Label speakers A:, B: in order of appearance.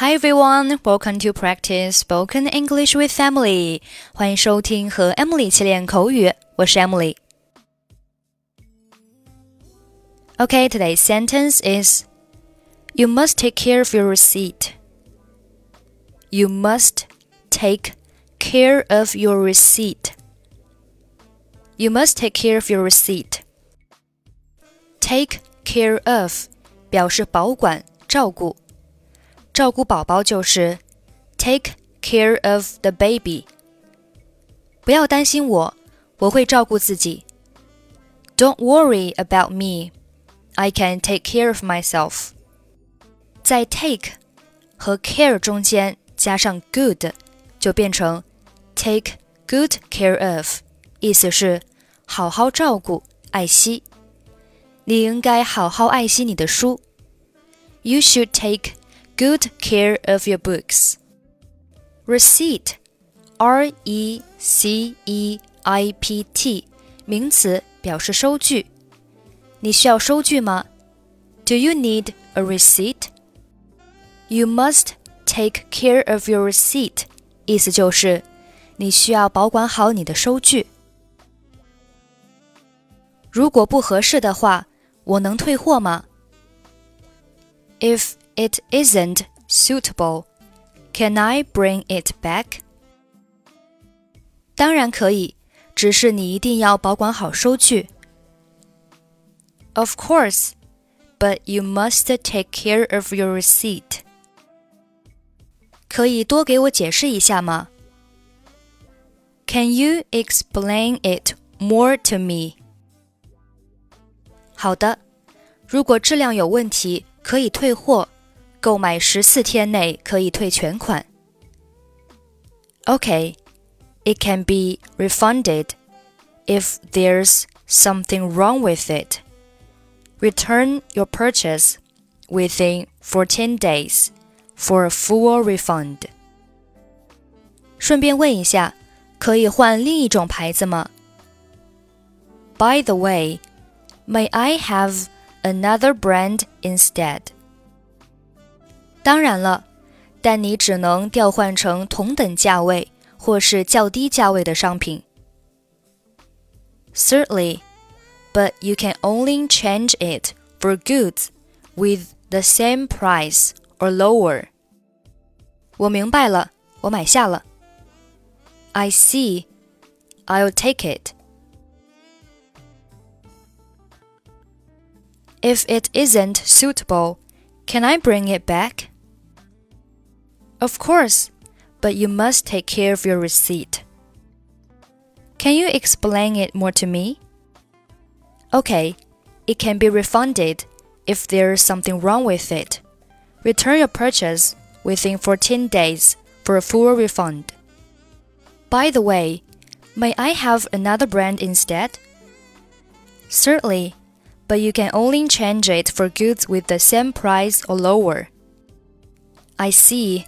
A: Hi everyone, welcome to practice spoken English with Emily. 欢迎收听和 Emily 一起练口语，我是 Emily。Okay, today's sentence is You must take care of your receipt. You must take care of your receipt. You must take care of your receipt. Take care of 表示保管、照顾。 照顾宝宝就是 take care of the baby。不要担心我，我会照顾自己。Don't worry about me. I can take care of myself. 在 take 和 care 中间加上 good，就变成 take good care of，意思是好好照顾、爱惜。你应该好好爱惜你的书。You should take good care of your books. Receipt, R E C E I P T，名词，表示收据。你需要收据吗？Do you need a receipt? You must take care of your receipt，意思就是你需要保管好你的收据。如果不合适的话，我能退货吗？If it isn't suitable. Can I bring it back? 当然可以，只是你一定要保管好收据。Of course, but you must take care of your receipt. 可以多给我解释一下吗？Can you explain it more to me? 好的，如果质量有问题，可以退货。 购买十四天内可以退全款。Okay, it can be refunded if there's something wrong with it. Return your purchase within 14 days for a full refund. 顺便问一下，可以换另一种牌子吗？By the way, may I have another brand instead? 当然了，但你只能调换成同等价位或是较低价位的商品。Certainly, but you can only change it for goods with the same price or lower. 我明白了，我买下了。I see. I'll take it. If it isn't suitable, can I bring it back? Of course, but you must take care of your receipt. Can you explain it more to me? Okay, it can be refunded if there's something wrong with it. Return your purchase within 14 days for a full refund. By the way, may I have another brand instead? Certainly, but you can only change it for goods with the same price or lower. I see.